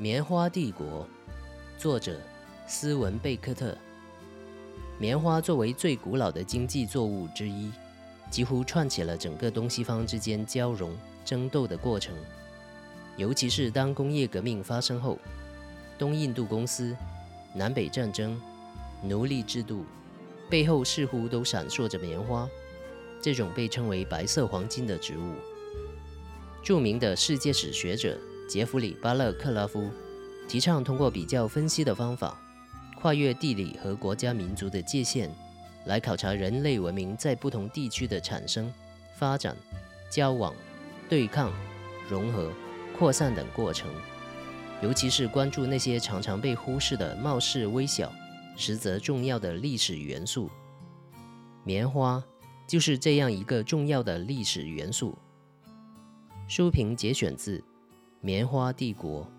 棉花帝国，作者斯文贝克特。棉花作为最古老的经济作物之一，几乎串起了整个东西方之间交融争斗的过程。尤其是当工业革命发生后，东印度公司、南北战争、奴隶制度背后似乎都闪烁着棉花，这种被称为“白色黄金”的植物。著名的世界史学者。杰弗里·巴勒克拉夫提倡通过比较分析的方法，跨越地理和国家民族的界限，来考察人类文明在不同地区的产生、发展、交往、对抗、融合、扩散等过程。尤其是关注那些常常被忽视的貌似微小、实则重要的历史元素。棉花就是这样一个重要的历史元素。书评节选自。棉花帝国。